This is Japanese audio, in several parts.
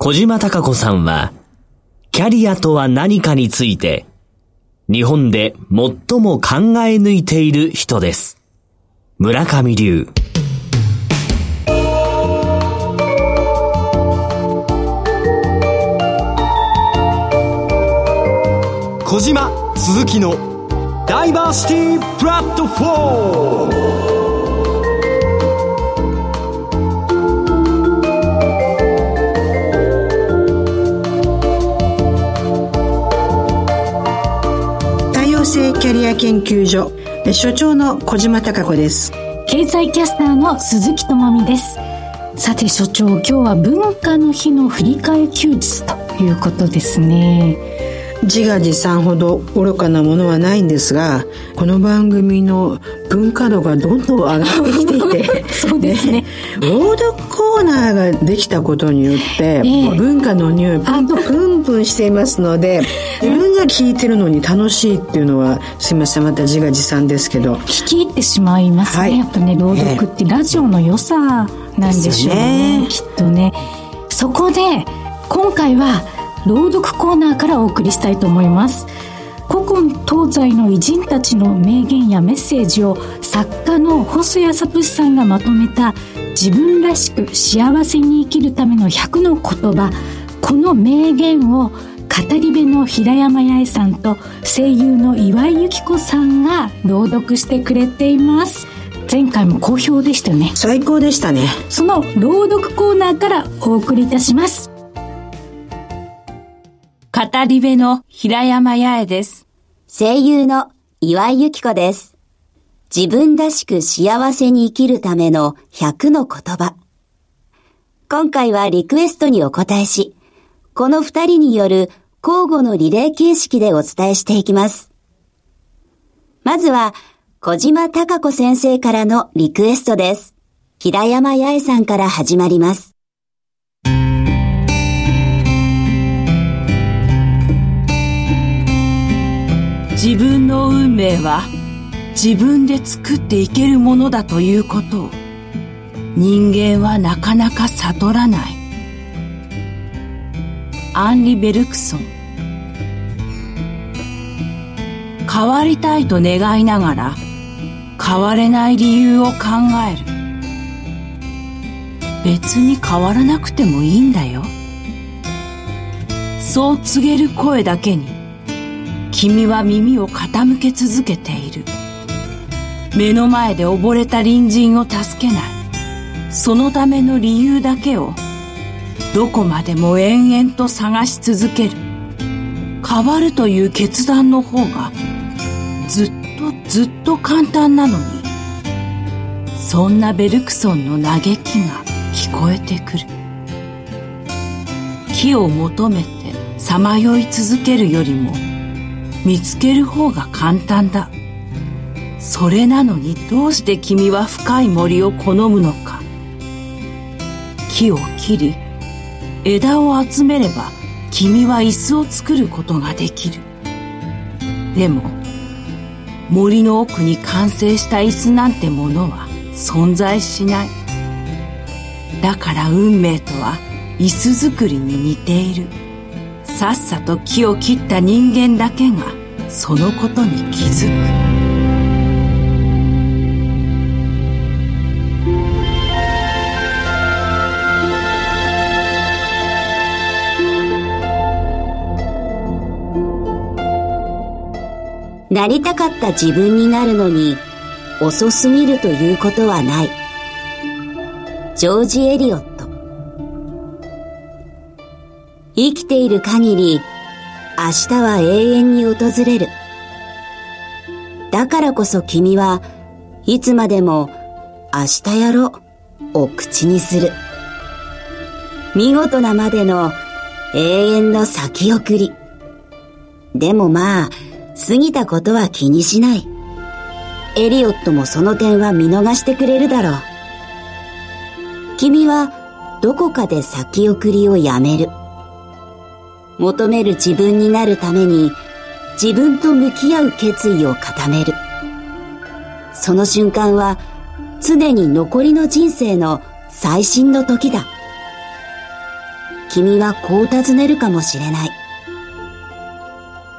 小島隆子さんは、キャリアとは何かについて、日本で最も考え抜いている人です。村上流。小島鈴木のダイバーシティプラットフォームキャリア研究所所長の小島貴子です。経済キャスターの鈴木智美です。さて所長今日は文化の日の振り替え休日ということですね。自画自賛ほど愚かなものはないんですがこの番組の文化度がどんどん上がってきていて そうですね朗読コーナーができたことによって、えー、文化の匂いプンプンプンしていますので自分が聞いてるのに楽しいっていうのはすいませんまた自画自賛ですけど。聞き入ってしまいますね、はい、やっぱね朗読ってラジオの良さなんでしょうね、ね、きっとね。そこで今回は朗読コーナーからお送りしたいと思います古今東西の偉人たちの名言やメッセージを作家の細谷聡さんがまとめた自分らしく幸せに生きるための100の言葉。この名言を語り部の平山八重さんと声優の岩井由紀子さんが朗読してくれています。前回も好評でしたね。最高でしたね。その朗読コーナーからお送りいたします語り部の平山八重です。声優の岩井由紀子です。自分らしく幸せに生きるための100の言葉。今回はリクエストにお答えし、この二人による交互のリレー形式でお伝えしていきます。まずは、小島隆子先生からのリクエストです。平山八重さんから始まります。自分の運命は自分で作っていけるものだということを。人間はなかなか悟らない。アンリ・ベルクソン。変わりたいと願いながら変われない理由を考える。別に変わらなくてもいいんだよ。そう告げる声だけに。君は耳を傾け続けている。目の前で溺れた隣人を助けない。そのための理由だけをどこまでも延々と探し続ける。変わるという決断の方がずっとずっと簡単なのにそんなベルクソンの嘆きが聞こえてくる。木を求めてさまよい続けるよりも見つける方が簡単だ。それなのにどうして君は深い森を好むのか。木を切り枝を集めれば君は椅子を作ることができる。でも森の奥に完成した椅子なんてものは存在しない。だから運命とは椅子作りに似ている。さっさと木を切った人間だけがそのことに気づく。なりたかった自分になるのに遅すぎるということはない。ジョージ・エリオット。生きている限り明日は永遠に訪れる。だからこそ君はいつまでも明日やろうを口にする。見事なまでの永遠の先送り。でもまあ、過ぎたことは気にしない。エリオットもその点は見逃してくれるだろう。君はどこかで先送りをやめる。求める自分になるために自分と向き合う決意を固める。その瞬間は常に残りの人生の最新の時だ。君はこう尋ねるかもしれない。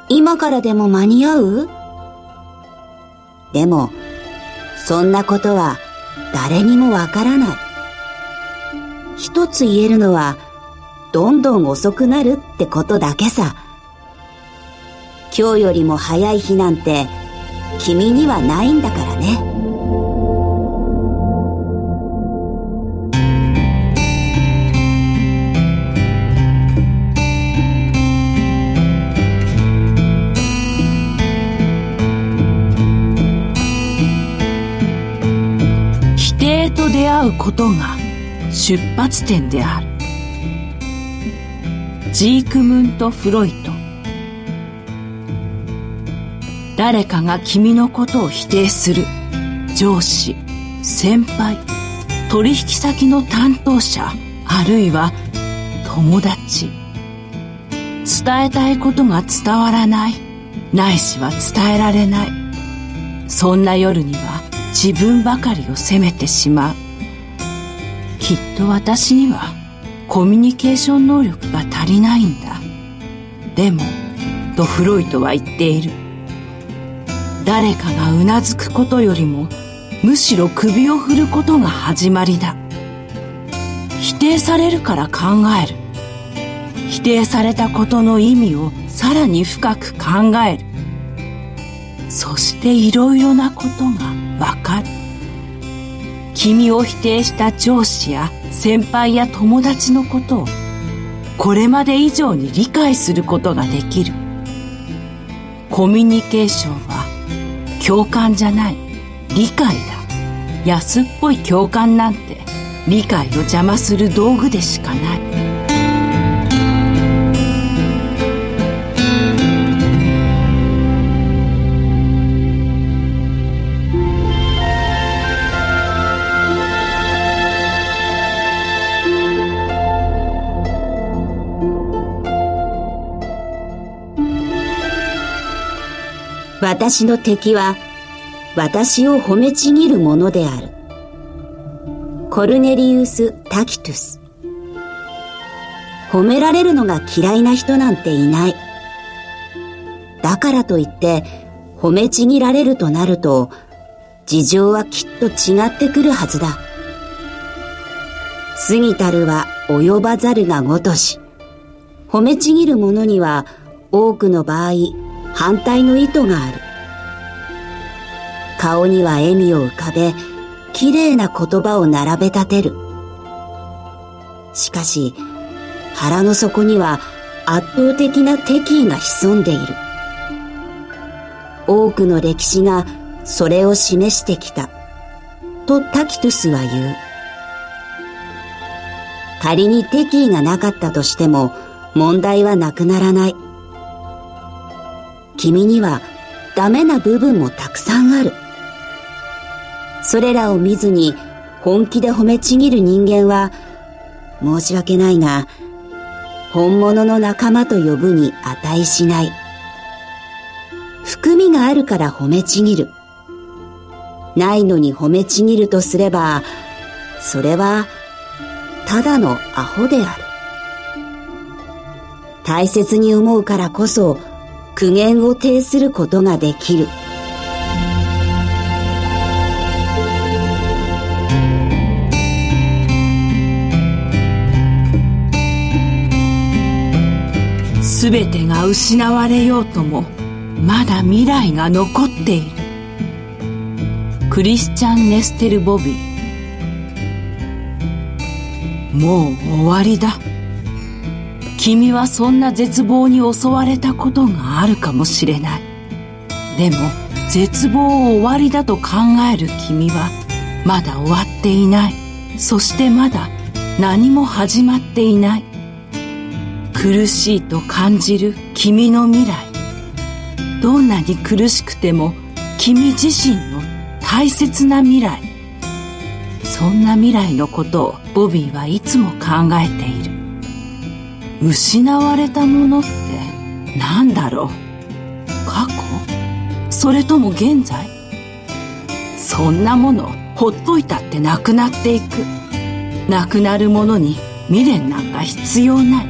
今からでも間に合う？でも、そんなことは誰にもわからない。一つ言えるのは、どんどん遅くなるってことだけさ。今日よりも早い日なんて、君にはないんだからね。否定と出会うことが出発点であるジークムント・フロイト。誰かが君のことを否定する。上司先輩取引先の担当者あるいは友達。伝えたいことが伝わらない。ないしは伝えられない。そんな夜には自分ばかりを責めてしまう。きっと私にはコミュニケーション能力が足りないんだ。でもとフロイトは言っている。誰かがうなずくことよりもむしろ首を振ることが始まりだ。否定されるから考える。否定されたことの意味をさらに深く考える。そしていろいろなことがわかる。君を否定した上司や先輩や友達のことをこれまで以上に理解することができる。コミュニケーションは共感じゃない理解だ。安っぽい共感なんて理解を邪魔する道具でしかない。私の敵は私を褒めちぎるものである。コルネリウス・タキトゥス。褒められるのが嫌いな人なんていない。だからといって褒めちぎられるとなると事情はきっと違ってくるはずだ。過ぎたるは及ばざるがごとし。褒めちぎる者には多くの場合反対の意図がある。顔には笑みを浮かべ、綺麗な言葉を並べ立てる。しかし、腹の底には圧倒的な敵意が潜んでいる。多くの歴史がそれを示してきた。とタキトゥスは言う。仮に敵意がなかったとしても問題はなくならない。君にはダメな部分もたくさんある。それらを見ずに本気で褒めちぎる人間は、申し訳ないが、本物の仲間と呼ぶに値しない。含みがあるから褒めちぎる。ないのに褒めちぎるとすれば、それは、ただのアホである。大切に思うからこそ、苦言を呈することができる。すべてが失われようともまだ未来が残っている。クリスチャン・ネステル・ボビー。もう終わりだ。君はそんな絶望に襲われたことがあるかもしれない。でも絶望を終わりだと考える君はまだ終わっていない。そしてまだ何も始まっていない。苦しいと感じる君の未来。どんなに苦しくても君自身の大切な未来。そんな未来のことをボビーはいつも考えている。失われたものって何だろう？過去？それとも現在？そんなものほっといたってなくなっていく。なくなるものに未練なんか必要ない。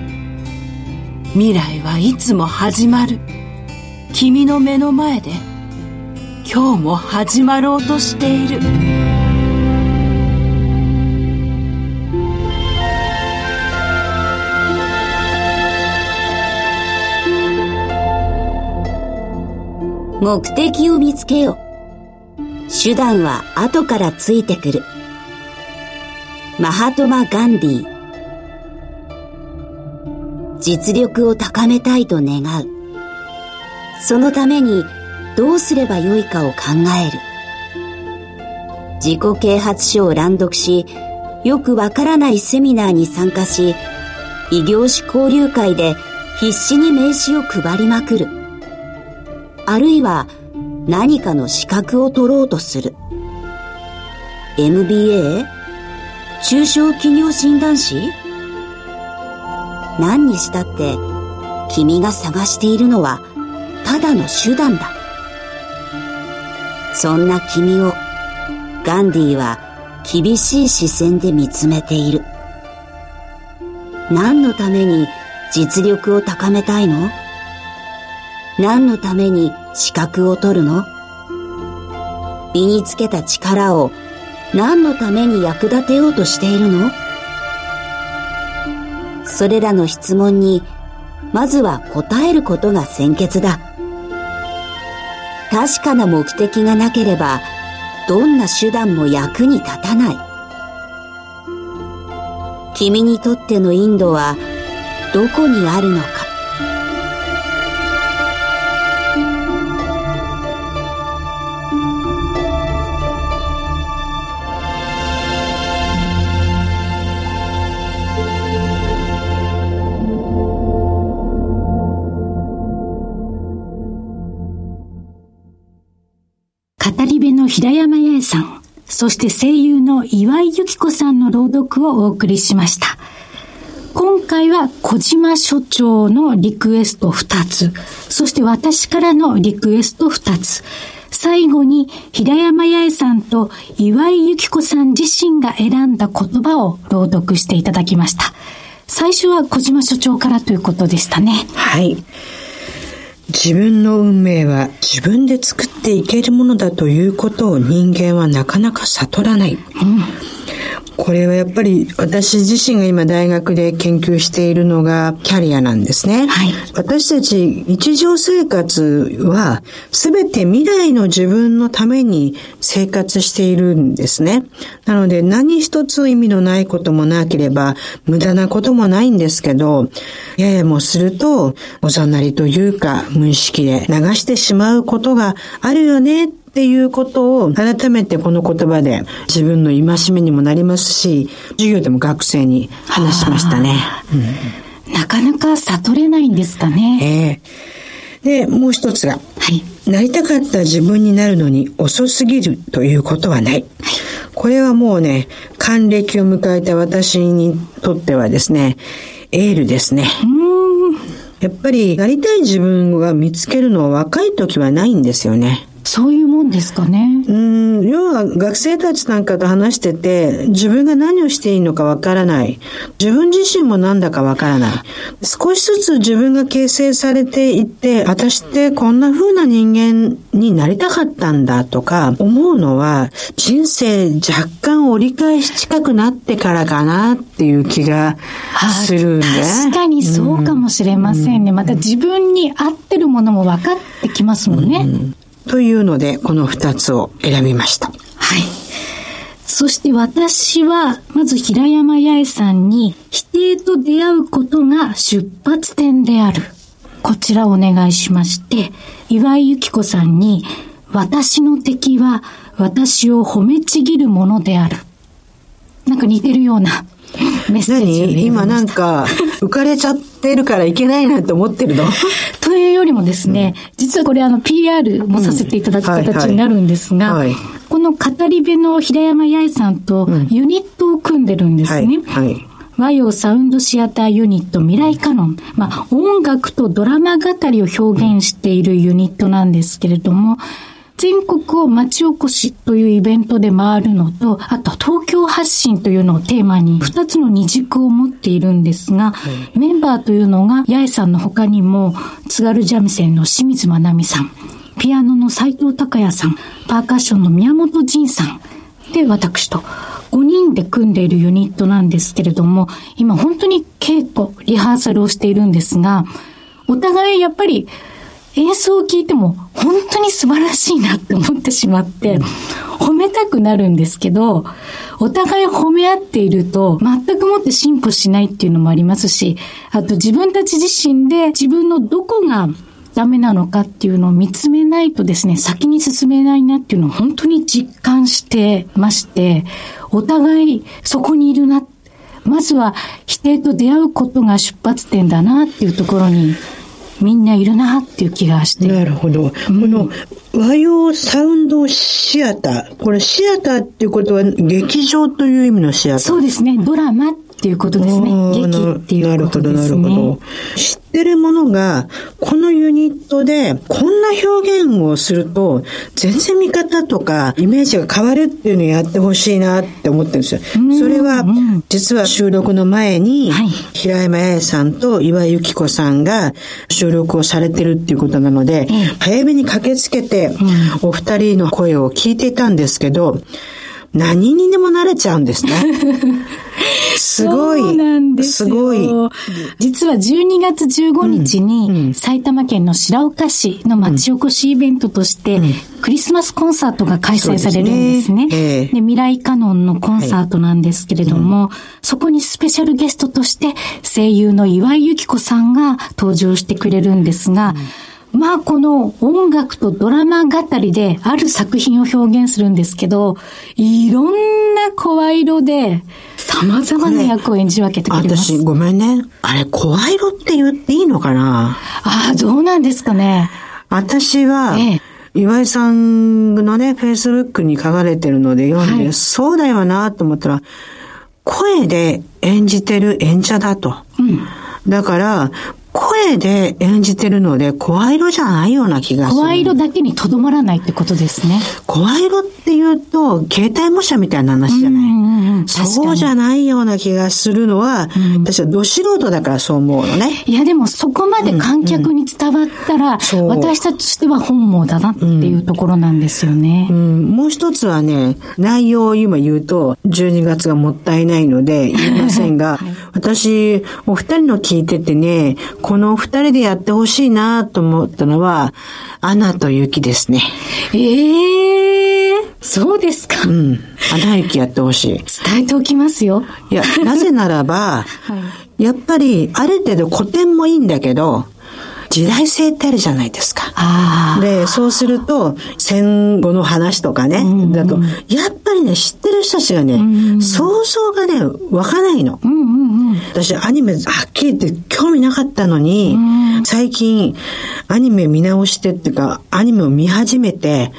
未来はいつも始まる。君の目の前で今日も始まろうとしている。目的を見つけよ。手段は後からついてくる。マハトマ・ガンディ実力を高めたいと願う。そのためにどうすればよいかを考える。自己啓発書を乱読し、よくわからないセミナーに参加し、異業種交流会で必死に名刺を配りまくる。あるいは何かの資格を取ろうとする。MBA? 中小企業診断士？何にしたって君が探しているのはただの手段だ。そんな君をガンディは厳しい視線で見つめている。何のために実力を高めたいの？何のために資格を取るの？身につけた力を何のために役立てようとしているの？それらの質問にまずは答えることが先決だ。確かな目的がなければどんな手段も役に立たない。君にとってのインドはどこにあるのか？平山八重さん、そして声優の岩井由紀子さんの朗読をお送りしました。今回は小島所長のリクエスト2つ、そして私からのリクエスト2つ、最後に平山八重さんと岩井由紀子さん自身が選んだ言葉を朗読していただきました。最初は小島所長からということでしたね。はい。自分の運命は自分で作っていけるものだということを人間はなかなか悟らない。うんこれはやっぱり私自身が今大学で研究しているのがキャリアなんですね。はい、私たち日常生活は全て未来の自分のために生活しているんですね。なので何一つ意味のないこともなければ無駄なこともないんですけど、ややもするとおざなりというか無意識で流してしまうことがあるよねっていうことを改めてこの言葉で自分の戒めにもなりますし、授業でも学生に話しましたね。うん、なかなか悟れないんですかね。ええー、で、もう一つが、はい、なりたかった自分になるのに遅すぎるということはない。はいこれはもうね、還暦を迎えた私にとってはですね、エールですね。やっぱり、なりたい自分が見つけるのは若い時はないんですよね。そういうもんですかね。うん、要は学生たちなんかと話してて、自分が何をしていいのかわからない。自分自身もなんだかわからない。少しずつ自分が形成されていって、私ってこんな風な人間になりたかったんだとか思うのは、人生若干折り返し近くなってからかなっていう気がするんで。確かにそうかもしれませんね。うん、また自分に合ってるものも分かってきますもんね。うんというので、この二つを選びました。はい。そして私は、まず平山八重さんに、否定と出会うことが出発点である。こちらをお願いしまして、岩井由紀子さんに、私の敵は私を褒めちぎるものである。なんか似てるようなメッセージ何？今なんか、浮かれちゃってるからいけないなって思ってるの？というよりもですね、うん、実はこれあの PR もさせていただく形になるんですが、はいはい、この語り部の平山八重さんとユニットを組んでるんですね。はい、はい。和洋サウンドシアターユニット未来カノン。まあ、音楽とドラマ語りを表現しているユニットなんですけれども、全国を町おこしというイベントで回るのと、あと東京発信というのをテーマに2つの二軸を持っているんですが、メンバーというのが八重さんの他にも津軽三味線の清水まなみさん、ピアノの斎藤隆也さん、パーカッションの宮本仁さん、で、私と5人で組んでいるユニットなんですけれども、今本当に稽古、リハーサルをしているんですが、お互いやっぱり演奏を聞いても本当に素晴らしいなって思ってしまって、褒めたくなるんですけど、お互い褒め合っていると全くもって進歩しないっていうのもありますし、あと自分たち自身で自分のどこがダメなのかっていうのを見つめないとですね、先に進めないなっていうのを本当に実感してまして、お互いそこにいるな。まずは否定と出会うことが出発点だなっていうところにみんないるなっていう気がして。なるほど。うん、この和洋サウンドシアター。これシアターっていうことは劇場という意味のシアターそうですね。ドラマっていうことですね。劇っていうことですね。なるほど、なるほど。知ってるものが、このユニットで、こんな表現をすると、全然見方とか、イメージが変わるっていうのをやってほしいなって思ってるんですよ。それは、実は収録の前に、はい、平山八重さんと岩井由紀子さんが収録をされてるっていうことなので、早めに駆けつけて、お二人の声を聞いていたんですけど、何にでも慣れちゃうんですね。すごい。そうなんですすごい。実は12月15日に、埼玉県の白岡市の町おこしイベントとして、クリスマスコンサートが開催されるんですね。で、未来カノンのコンサートなんですけれども、そこにスペシャルゲストとして声優の岩井由紀子さんが登場してくれるんですが、まあこの音楽とドラマ語りである作品を表現するんですけど、いろんな声色で様々な役を演じ分けてくれます。私ごめんね。あれ声色って言っていいのかな？ああ、どうなんですかね。私は、ええ岩井さんのね、フェイスブックに書かれてるので読んで、はい、そうだよなと思ったら、声で演じてる演者だと。うん、だから、声で演じてるので、声色じゃないような気がする。声色だけにとどまらないってことですね。声色っていうと、携帯模写みたいな話じゃない。うんうんうん、そうじゃないような気がするのは、うん、私はど素人だからそう思うのね。いや、でもそこまで観客に伝わったら、うんうん、私たちとしては本望だなっていうところなんですよね。うん、もう一つはね、内容を今言うと、12月がもったいないので言いませんが、はい、私、お二人の聞いててね、この二人でやってほしいなと思ったのは、アナと雪ですね。ええー、そうですか。うん。アナ雪やってほしい。伝えておきますよ。いや、なぜならば、はい、やっぱり、ある程度古典もいいんだけど、時代性ってあるじゃないですか。で、そうすると、戦後の話とかね、うんうん、だと、やっぱりね、知ってる人たちがね、うんうん、想像がね、湧かないの。うんうんうん、私、アニメ、はっきり言って興味なかったのに、うん、最近、アニメ見直してっていうか、アニメを見始めて、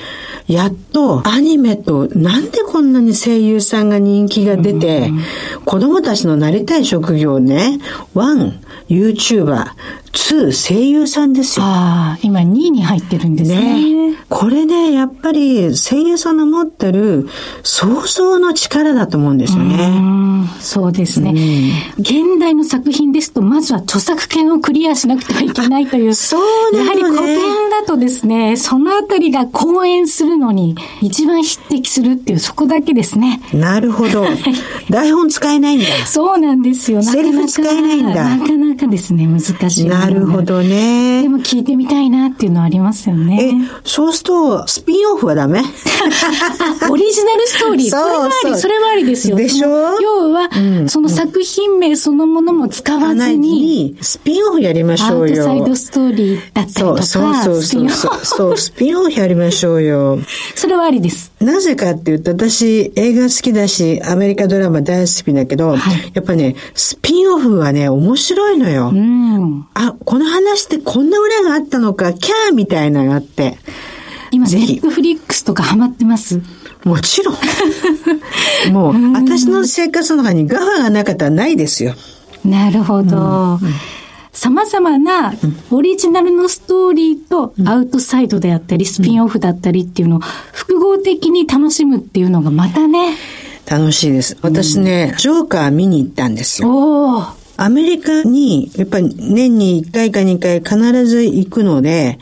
やっとアニメとなんでこんなに声優さんが人気が出て、うん、子供たちのなりたい職業ね、ワン、YouTuber、2声優さんですよ。ああ、今2位に入ってるんですね。ねこれね、やっぱり声優さんの持ってる想像の力だと思うんですよね。うそうですね、うん、現代の作品ですと、まずは著作権をクリアしなくてはいけないという。そうね。やはり古典だとですね、そのあたりが講演するのに一番匹敵するっていう、そこだけですね。なるほど。台本使えないんだ。そうなんですよ。セリフ使えないんだ。なかなかですね、難しい。なるほどね。でも聞いてみたいなっていうのはありますよね。え、そうすると、スピンオフはダメ？オリジナルストーリー。それはあり、それはありですよ。でしょ？要は、うん、その作品名そのものも使わずに、スピンオフやりましょうよ。アウトサイドストーリーだったりとか。そうそうそうそう。スピンオフやりましょうよ。それはありです。なぜかっていうと、私、映画好きだし、アメリカドラマ大好きだけど、はい、やっぱね、スピンオフはね、面白いのよ。うん、あ、この話ってこんな裏があったのか、キャーみたいなのがあって。今、ネットフリックスとかハマってます？もちろん。もう、私の生活の中にガファがなかったらないですよ。なるほど。うん様々なオリジナルのストーリーとアウトサイドであったり、スピンオフだったりっていうのを複合的に楽しむっていうのがまたね。楽しいです。私ね、ジョーカー見に行ったんですよ。おー。アメリカに、やっぱり年に1回か2回必ず行くので、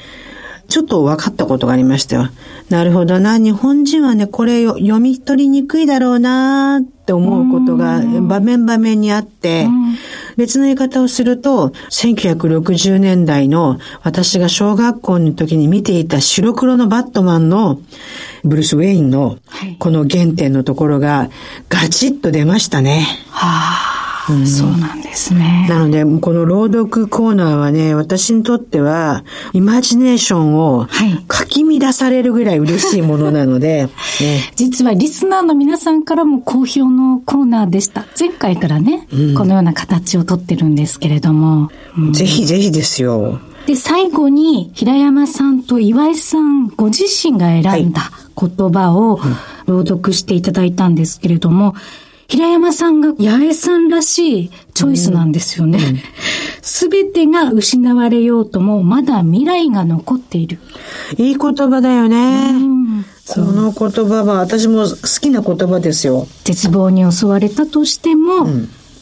ちょっと分かったことがありましたよ。なるほどな。日本人はね、これを読み取りにくいだろうなって思うことが場面場面にあって、別の言い方をすると、1960年代の私が小学校の時に見ていた白黒のバットマンのブルース・ウェインのはいこの原点のところがガチッと出ましたね。はあ、そうなんですね。なので、この朗読コーナーはね、私にとっては、イマジネーションをはいかき乱されるぐらい嬉しいものなので、ね、実はリスナーの皆さんからも好評のコーナーでした。前回からね、このような形をとってるんですけれども。うんぜひぜひですよ。で、最後に平山さんと岩井さんご自身が選んだ言葉を朗読していただいたんですけれども、平山さんが八重さんらしいチョイスなんですよね。すべ、てが失われようともまだ未来が残っている。いい言葉だよね。うんその言葉は私も好きな言葉ですよ。絶望に襲われたとしても、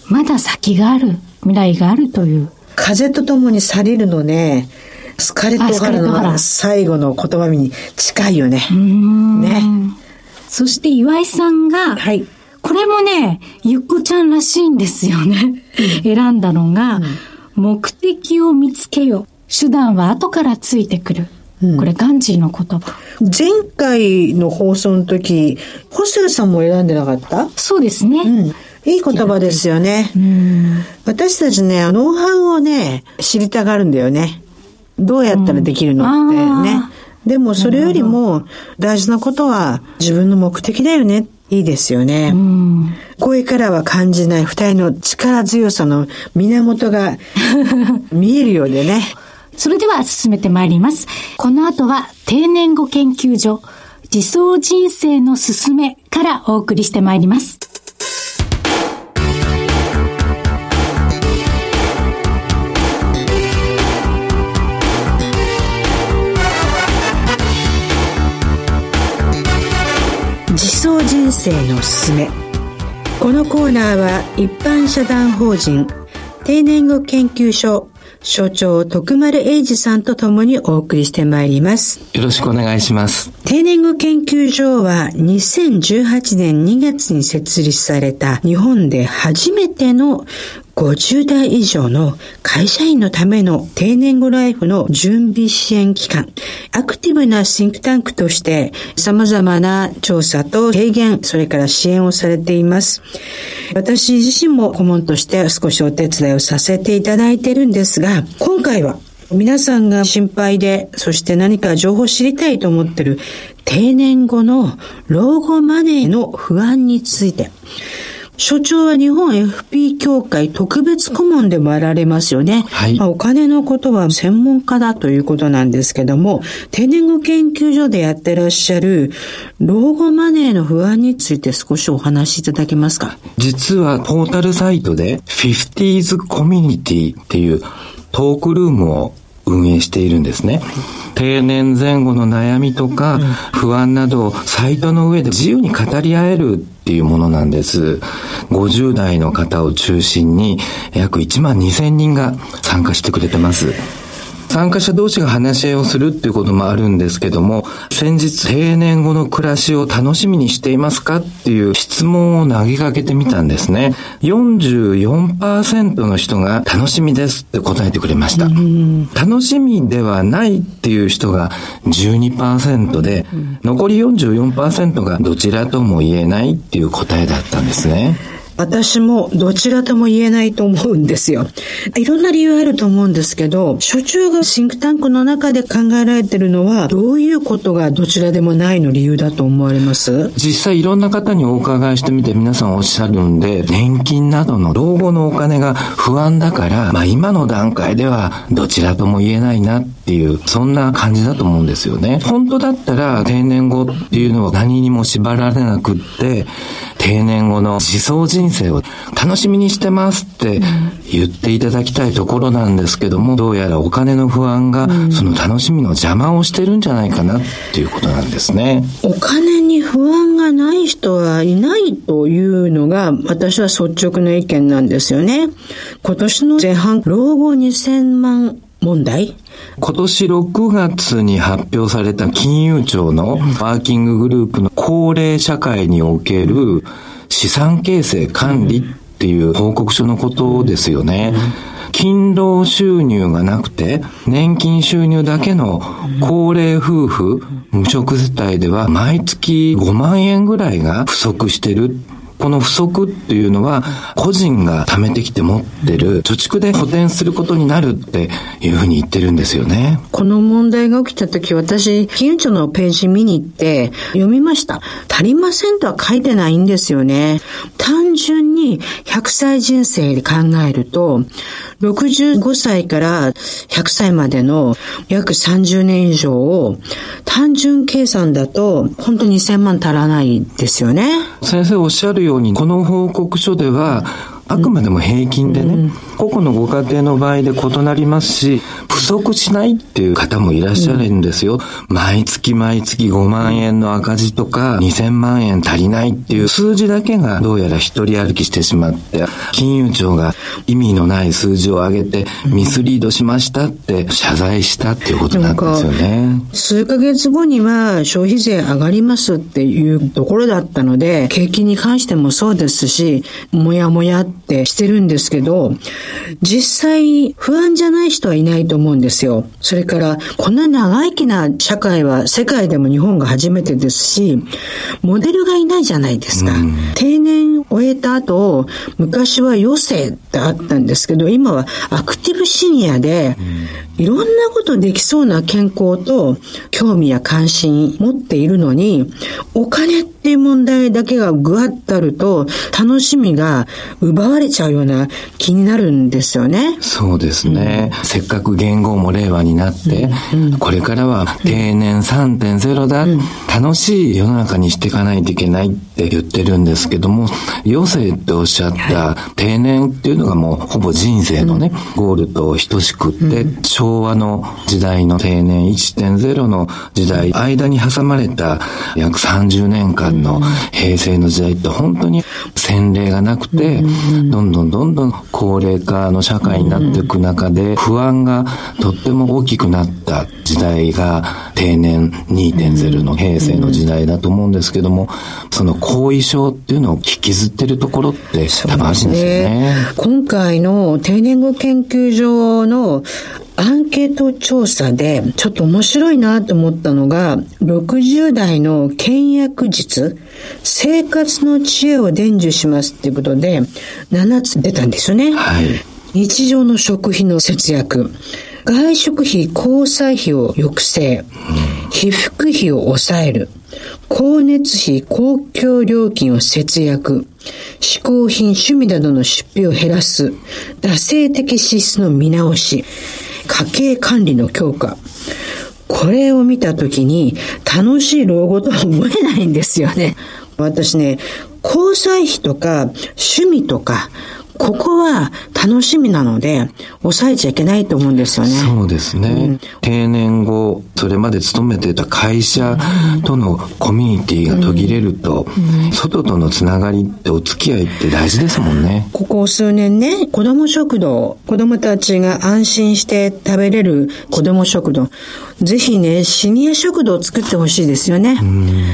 まだ先がある、未来があるという。風と共に去りるのね、スカレット・ハラの最後の言葉に近いよね。うんね。そして岩井さんが、はい。これもね、ゆっこちゃんらしいんですよね。選んだのが、目的を見つけよ。手段は後からついてくる。これガンジーの言葉。前回の放送の時、細谷さんも選んでなかった？そうですね。うん。いい言葉ですよね。私たちね、ノウハウをね、知りたがるんだよね。どうやったらできるのってうんねあ。でもそれよりも大事なことは自分の目的だよね。いいですよね。うん声からは感じない二人の力強さの源が 見えるようでね。それでは進めてまいります。この後は定年後研究所、自走人生のすすめからお送りしてまいります。生のすすめこのコーナーは一般社団法人定年後研究所所長徳丸英二さんと共にお送りしてまいりますよろしくお願いします。定年後研究所は2018年2月に設立された日本で初めての50代以上の会社員のための定年後ライフの準備支援機関、アクティブなシンクタンクとして様々な調査と提言、それから支援をされています。私自身も顧問として少しお手伝いをさせていただいているんですが、今回は皆さんが心配で、そして何か情報を知りたいと思ってる定年後の老後マネーの不安について、所長は日本 FP 協会特別顧問でもあられますよね。はいまあお金のことは専門家だということなんですけども、定年後研究所でやってらっしゃる老後マネーの不安について少しお話しいただけますか？実はポータルサイトで 50s コミュニティっていうトークルームを運営しているんですね。定年前後の悩みとか不安などをサイトの上で自由に語り合えるっていうものなんです。50代の方を中心に約1万2000人が参加してくれてます。参加者同士が話し合いをするっていうこともあるんですけども、先日定年後の暮らしを楽しみにしていますかっていう質問を投げかけてみたんですね。44%の人が楽しみですって答えてくれました。楽しみではないっていう人が12%で、残り44%がどちらとも言えないっていう答えだったんですね。私もどちらとも言えないと思うんですよ。いろんな理由あると思うんですけど、所長がシンクタンクの中で考えられてるのは、どういうことがどちらでもないの理由だと思われます？実際いろんな方にお伺いしてみて皆さんおっしゃるんで、年金などの老後のお金が不安だから、まあ今の段階ではどちらとも言えないなっていう、そんな感じだと思うんですよね。本当だったら定年後っていうのは何にも縛られなくって、定年後の自走人生を楽しみにしてますって言っていただきたいところなんですけども、どうやらお金の不安がその楽しみの邪魔をしてるんじゃないかなっていうことなんですね。お金に不安がない人はいないというのが私は率直な意見なんですよね。今年の前半、老後2000万問題？今年6月に発表された金融庁のワーキンググループの高齢社会における資産形成管理っていう報告書のことですよね。勤労収入がなくて、年金収入だけの高齢夫婦、無職世帯では毎月5万円ぐらいが不足してるこの不足っていうのは、個人が貯めてきて持ってる貯蓄で補填することになるっていうふうに言ってるんですよね。この問題が起きた時、私、金融庁のページ見に行って読みました。足りませんとは書いてないんですよね。単純に100歳人生で考えると、65歳から100歳までの約30年以上を単純計算だと本当に2000万足らないですよね。先生おっしゃるように、この報告書では、あくまでも平均でね、うん、個々のご家庭の場合で異なりますし、不足しないっていう方もいらっしゃるんですよ。うん、毎月毎月5万円の赤字とか2000万円足りないっていう数字だけがどうやら一人歩きしてしまって、金融庁が意味のない数字を上げてミスリードしましたって謝罪したっていうことなんですよね。数ヶ月後には消費税上がりますっていうところだったので、景気に関してもそうですし、もやもやってしてるんですけど、実際不安じゃない人はいないと思うんですよ。それから、こんな長生きな社会は世界でも日本が初めてですし、モデルがいないじゃないですか。定年終えた後、昔は余生ってあったんですけど、今はアクティブシニアで、いろんなことできそうな健康と興味や関心持っているのに、お金っていう問題だけがぐわっとあると、楽しみが奪われちゃうような気になるんですよね。そうですね。うん、せっかく言語も令和になって、うん。うん、これからは定年3.0だ、楽しい世の中にしていかないといけないって言ってるんですけども、余生っておっしゃった定年っていうのがもうほぼ人生のね、ゴールと等しくって、昭和の時代の定年1.0の時代、間に挟まれた約30年間の平成の時代って本当に洗礼がなくて、どんどんどんどん高齢化の社会になっていく中で、不安がとっても大きくなった時代が定年2.0の平成の時代だと思うんですけども、その後遺症っていうのを引きずってるところって多分あるんですよね。今回の定年後研究所のアンケート調査でちょっと面白いなと思ったのが、60代の倹約術、生活の知恵を伝授しますっていうことで、7つ出たんですよね。はい。日常の食費の節約。外食費、交際費を抑制。被服費を抑える。光熱費、公共料金を節約。嗜好品、趣味などの出費を減らす。惰性的支出の見直し。家計管理の強化。これを見たときに楽しい老後とは思えないんですよね。私ね、交際費とか趣味とかここは楽しみなので、抑えちゃいけないと思うんですよね。そうですね。うん、定年後、それまで勤めていた会社とのコミュニティが途切れると、うん、外とのつながりってお付き合いって大事ですもんね。ここ数年ね、子供食堂、子供たちが安心して食べれる子供食堂、ぜひね、シニア食堂を作ってほしいですよね。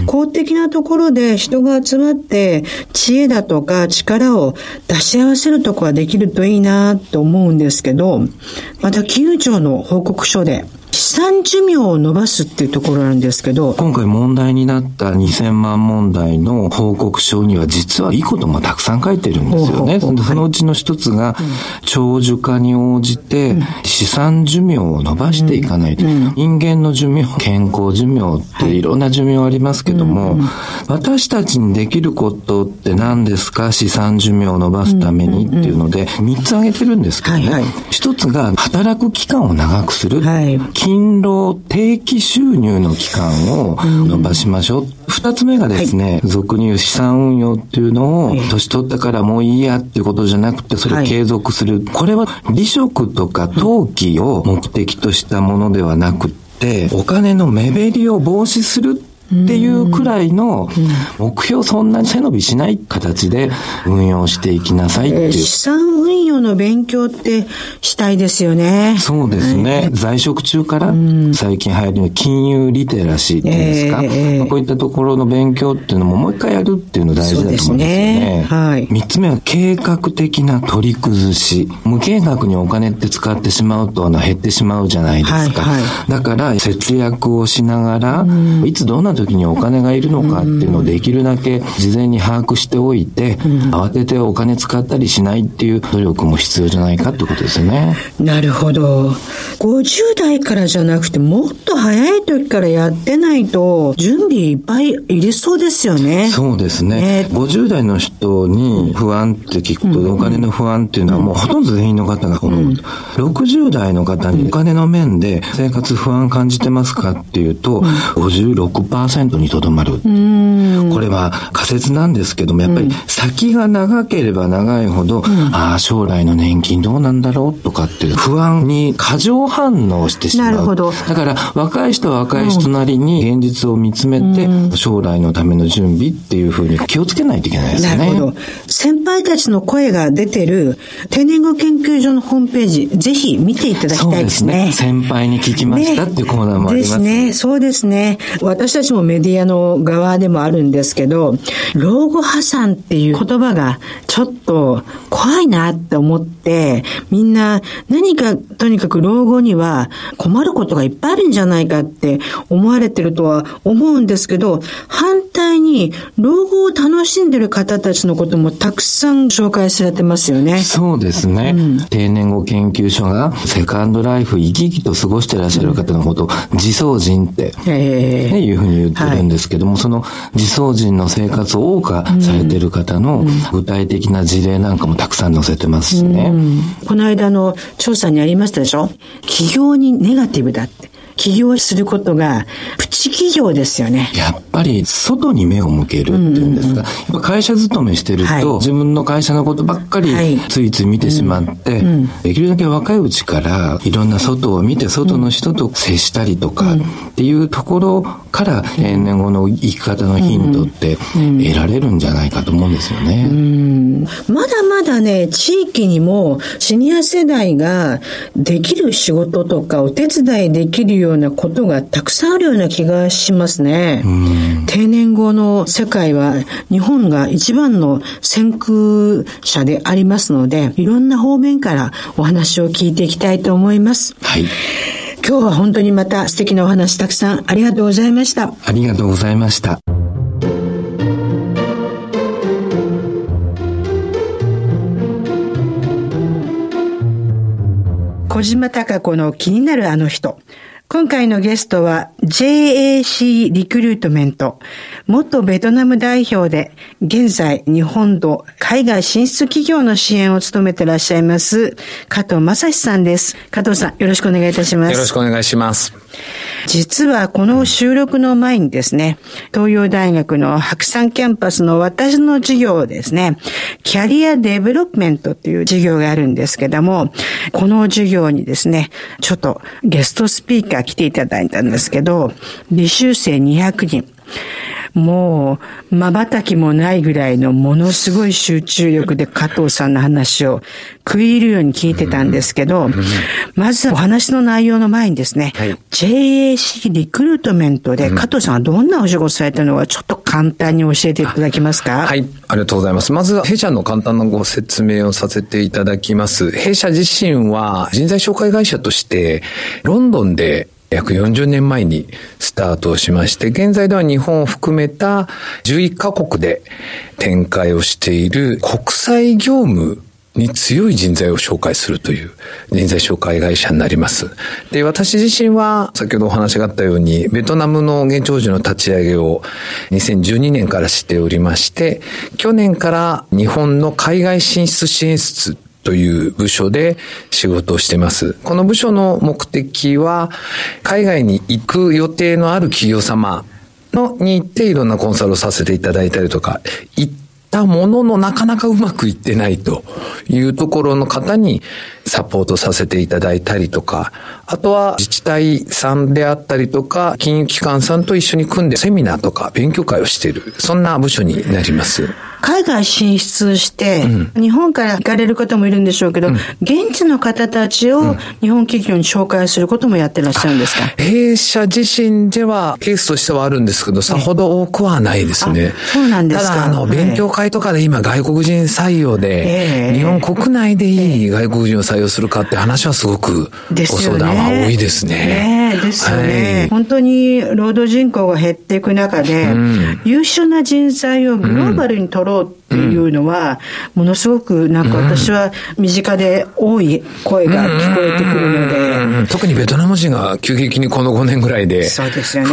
公的なところで人が集まって、知恵だとか力を出し合わせるとこができるといいなと思うんですけど、また金融庁の報告書で、資産寿命を伸ばすっていうところなんですけど。今回問題になった2000万問題の報告書には実はいいこともたくさん書いてるんですよね。そのうちの一つが、長寿化に応じて資産寿命を伸ばしていかないと。人間の寿命、健康寿命っていろんな寿命ありますけども、私たちにできることって何ですか？資産寿命を伸ばすためにっていうので、3つ挙げてるんですけどね。一つが働く期間を長くする。勤労定期収入の期間を伸ばしましょう。二、つ目がですね、はい、俗に言う資産運用っていうのを、年取ったからもういいやっていうことじゃなくて、それを継続する。はい、これは離職とか登記を目的としたものではなくて、お金の目減りを防止するっていうくらいの目標そんなに背伸びしない形で運用していきなさいっていう。資産運用の勉強ってしたいですよね。そうですね。在職中から最近流行りの金融リテラシーっていうんですか、えー、こういったところの勉強っていうのももう一回やるっていうの大事だと思うんですよね。はい。三つ目は計画的な取り崩し。無計画にお金って使ってしまうとあの減ってしまうじゃないですか。はいはい、だから節約をしながら、いつどんな時にお金がいるのかっていうのをできるだけ事前に把握しておいて、慌ててお金使ったりしないっていう努力も必要じゃないかってことですよね。なるほど。50代からじゃなくて、もっと早い時からやってないと、準備いっぱいいりそうですよね。そうですね。ね50代の人に不安って聞くと、お金の不安っていうのはもうほとんど全員の方がこの、うん、60代の方にお金の面で生活不安感じてますかっていうと、56% 10%にとどまる。これは仮説なんですけども、やっぱり先が長ければ長いほど、うん、ああ、将来の年金どうなんだろうとかって不安に過剰反応してしまう。なるほど。だから若い人は若い人なりに現実を見つめて、うん、将来のための準備っていうふうに気をつけないといけないですね。なるほど。先輩たちの声が出てる定年後研究所のホームページ、ぜひ見ていただきたいですね。すね先輩に聞きましたっていうコーナーもあります。ですね。そうですね。私たちもメディアの側でもあるんですけど、老後破産っていう言葉がちょっと怖いなって思って、みんな何かとにかく老後には困ることがいっぱいあるんじゃないかって思われてるとは思うんですけど、反対に老後を楽しんでる方たちのこともたくさん紹介されてますよね。そうですね。うん、定年後研究所がセカンドライフ生き生きと過ごしてらっしゃる方のことを自走人って、ね、いうふうに言ってるんですけども、はい、その自走人の生活を謳歌されてる方の具体的な事例なんかもたくさん載せてますしね。この間の調査にありましたでしょ？企業にネガティブだって。起業することが、プチ企業ですよね。やっぱり、外に目を向けるっていうんですか。やっぱ会社勤めしてると、はい、自分の会社のことばっかり、ついつい見てしまって、うん、できるだけ若いうちから、いろんな外を見て、外の人と接したりとか、っていうところから、定年後の生き方のヒントって得られるんじゃないかと思うんですよね。まだまだね、地域にもシニア世代ができる仕事とかお手伝いできるようなことがたくさんあるような気がしますね。定年後の世界は日本が一番の先駆者でありますので、いろんな方面からお話を聞いていきたいと思います。はい。今日は本当にまた素敵なお話たくさんありがとうございました。ありがとうございました。小島隆子の気になるあの人。今回のゲストは JAC リクルートメント、元ベトナム代表で、現在日本と海外進出企業の支援を務めてらっしゃいます、加藤正史さんです。加藤さん、よろしくお願いいたします。よろしくお願いします。実はこの収録の前にですね、東洋大学の白山キャンパスの私の授業ですね、キャリアデベロップメントっていう授業があるんですけども、この授業にですね、ちょっとゲストスピーカー来ていただいたんですけど、履修生200人。もう、瞬きもないぐらいのものすごい集中力で加藤さんの話を食い入るように聞いてたんですけど、まずお話の内容の前にですね、はい、JAC リクルートメントで加藤さんはどんなお仕事されたのかちょっと簡単に教えていただけますか？はい、ありがとうございます。まず弊社の簡単なご説明をさせていただきます。弊社自身は人材紹介会社としてロンドンで約40年前にスタートをしまして、現在では日本を含めた11カ国で展開をしている国際業務に強い人材を紹介するという人材紹介会社になります。で、私自身は先ほどお話があったように、ベトナムの現地法人の立ち上げを2012年からしておりまして、去年から日本の海外進出支援室という部署で仕事をしてます。この部署の目的は、海外に行く予定のある企業様のに行っていろんなコンサルをさせていただいたりとか、行ったもののなかなかうまくいってないというところの方にサポートさせていただいたりとか、あとは自治体さんであったりとか、金融機関さんと一緒に組んでセミナーとか勉強会をしている、そんな部署になります。海外進出して、うん、日本から行かれる方もいるんでしょうけど、うん、現地の方たちを日本企業に紹介することもやってらっしゃるんですか、弊社自身ではケースとしてはあるんですけど、さほど多くはないですね。そうなんですか？ただ、あの、勉強会とかで今外国人採用で、日本国内でいい外国人を採用するかって話はすごくご相談は多いですね。ねですよね、はい、本当に労働人口が減っていく中で、うん、優秀な人材をグローバルに取ろう embargo, っていうのは、ものすごくなんか私は身近で多い声が聞こえてくるので。特にベトナム人が急激にこの5年ぐらいで増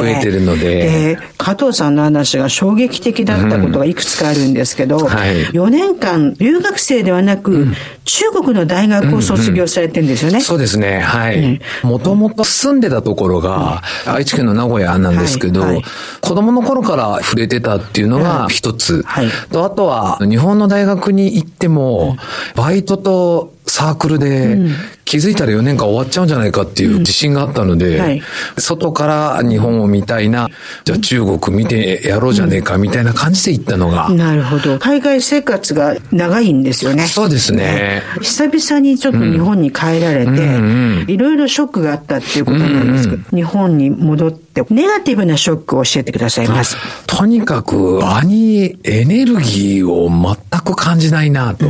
えてるので。で、加藤さんの話が衝撃的だったことがいくつかあるんですけど、はい、4年間留学生ではなく、中国の大学を卒業されてるんですよね。そうですね。はい。もともと住んでたところが、愛知県の名古屋なんですけど、はいはい、子供の頃から触れてたっていうのが一つ。はい、とあとは、日本の大学に行っても、バイトとサークルで気づいたら4年間終わっちゃうんじゃないかっていう自信があったので、うんはい、外から日本を見たいな、じゃあ中国見てやろうじゃねえかみたいな感じで行ったのが。なるほど。海外生活が長いんですよね。そうですね。久々にちょっと日本に帰られて、いろいろショックがあったっていうことなんですけど、日本に戻って、ネガティブなショックを教えてくださいます。とにかく、場にエネルギーを全く感じないなと。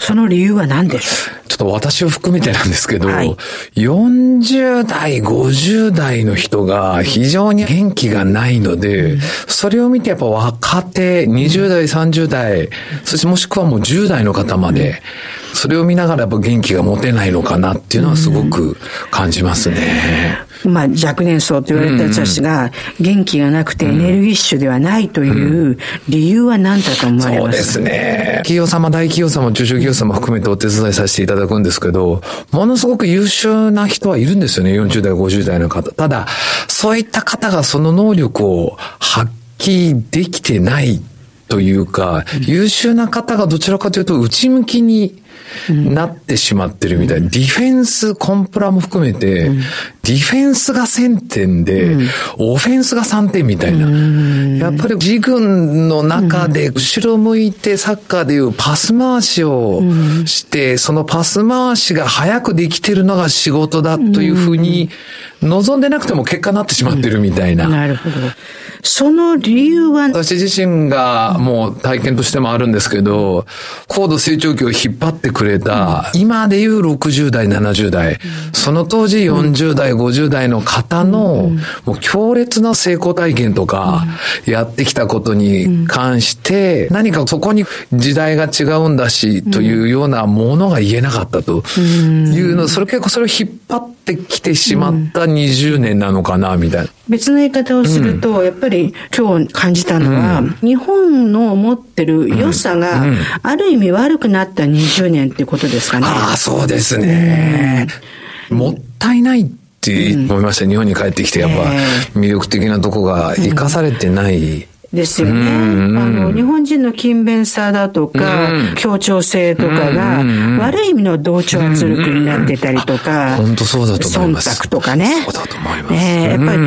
その理由は何でしょう？ちょっと私を含めてなんですけど、はい、40代、50代の人が非常に元気がないので、うん、それを見てやっぱ若手、20代、30代、そしてもしくはもう10代の方まで、それを見ながらやっぱ元気が持てないのかなっていうのはすごく感じますね。まあ、若年層と言われた人たちが元気がなくてエネルギッシュではないという理由は何だと思われます、そうですね。企業様、大企業様、中小企業様含めてお手伝いさせていただくんですけど、ものすごく優秀な人はいるんですよね。40代、50代の方。ただ、そういった方がその能力を発揮できてないというか、優秀な方がどちらかというと内向きになってしまってるみたいな、ディフェンス、コンプラも含めて、ディフェンスが1000点で、オフェンスが3点みたいな。やっぱり自軍の中で後ろ向いてサッカーでいうパス回しをして、そのパス回しが早くできてるのが仕事だというふうに望んでなくても結果になってしまってるみたいな。なるほど。その理由は？私自身がもう体験としてもあるんですけど、高度成長期を引っ張ってくれた、今でいう60代、70代、その当時40代、50代の方の、もう強烈な成功体験とか、やってきたことに関して、何かそこに時代が違うんだし、というようなものが言えなかったと。いうの、それ結構それを引っ張ってきてしまった20年なのかな、みたいな。別の言い方をすると、やっぱり今日感じたのは、日本の持ってる良さが、ある意味悪くなった20年っていうことですかね。ああ、そうですね。もったいないって思いました、日本に帰ってきて、やっぱ魅力的なとこが生かされてない。ですよね。あの、日本人の勤勉さだとか、協調性とかが、悪い意味の同調圧力になってたりとか、本当そうだと思います。忖度とかね。そうだと思います。えやっぱり、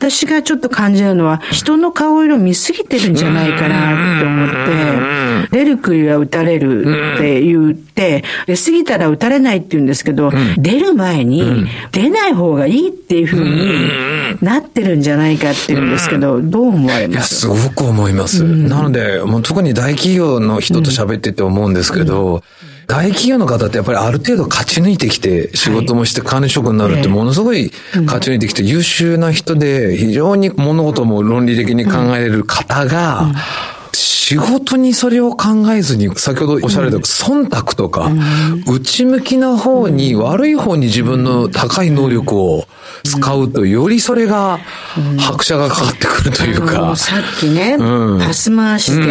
私がちょっと感じるのは、人の顔色見すぎてるんじゃないかなって思って、出る杭は打たれるって言って、出過ぎたら打たれないって言うんですけど、出る前に出ない方がいいっていうふうになってるんじゃないかって言うんですけど、どう思われます？いや、すごく思います。なので、もう特に大企業の人と喋ってて思うんですけど、大企業の方ってやっぱりある程度勝ち抜いてきて仕事もして管理職になるってものすごい勝ち抜いてきて優秀な人で非常に物事も論理的に考えれる方が、仕仕事にそれを考えずに、先ほどおっしゃられた、忖度とか、内向きな方に、悪い方に自分の高い能力を使うと、よりそれが、拍車がかかってくるというか。さっきね、パス回しで、デ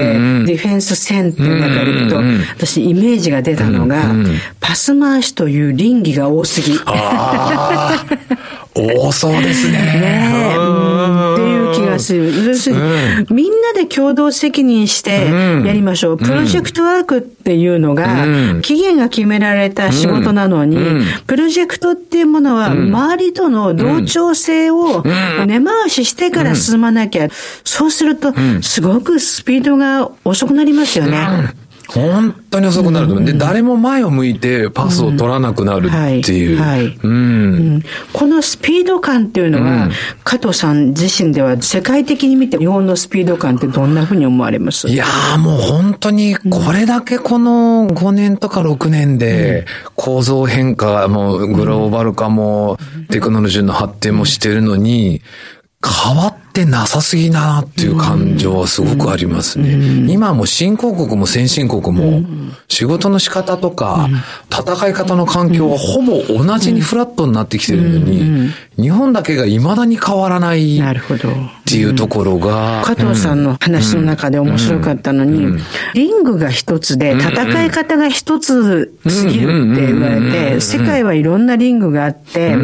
ィフェンス戦っていう中で言うと、私イメージが出たのが、パス回しという倫理が多すぎ。多そうですね。ねっていう気がする。要するに、みんなで共同責任してやりましょう。プロジェクトワークっていうのが、期限が決められた仕事なのに、プロジェクトっていうものは、周りとの同調性を根回ししてから進まなきゃ。そうすると、すごくスピードが遅くなりますよね。本当に遅くなると思う。で、誰も前を向いてパスを取らなくなるっていう。はい。うん。このスピード感っていうのは、加藤さん自身では世界的に見て日本のスピード感ってどんなふうに思われます？いやーもう本当にこれだけこの5年とか6年で構造変化もグローバル化もテクノロジーの発展もしてるのに、変わってなさすぎだなっていう感情はすごくありますね。今も新興国も先進国も仕事の仕方とか戦い方の環境はほぼ同じにフラットになってきてるのに、日本だけが未だに変わらないっていうところが。加藤さんの話の中で面白かったのに、リングが一つで戦い方が一つすぎるって言われて、世界はいろんなリングがあって、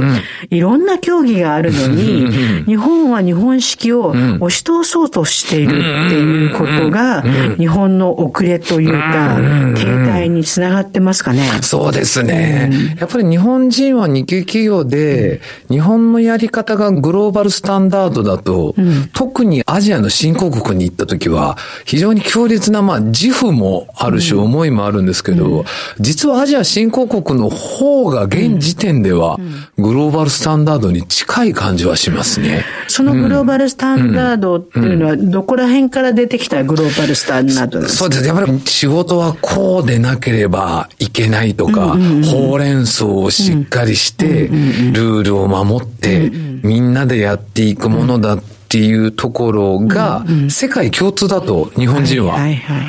いろんな競技があるのに、日本は日本式を押し通そうとしているっていうことが、日本の遅れというか、停滞につながってますかね。そうですね。やっぱり日本人は日系企業で、日本のやり方がグローバルスタンダードだと、特にアジアの新興国に行った時は、非常に強烈な、まあ、自負もあるし、思いもあるんですけど、実はアジア新興国の方が現時点では、グローバルスタンダードに近い感じはしますね。そのグローバルスタンダードっていうのは、どこら辺から出てきたグローバルスタンダードですか、そうです。やっぱり仕事はこうでなければいけないとか、ほうれん草をしっかりして、ルールを守って、みんなでやっていくものだっていうところが、世界共通だと、日本人は。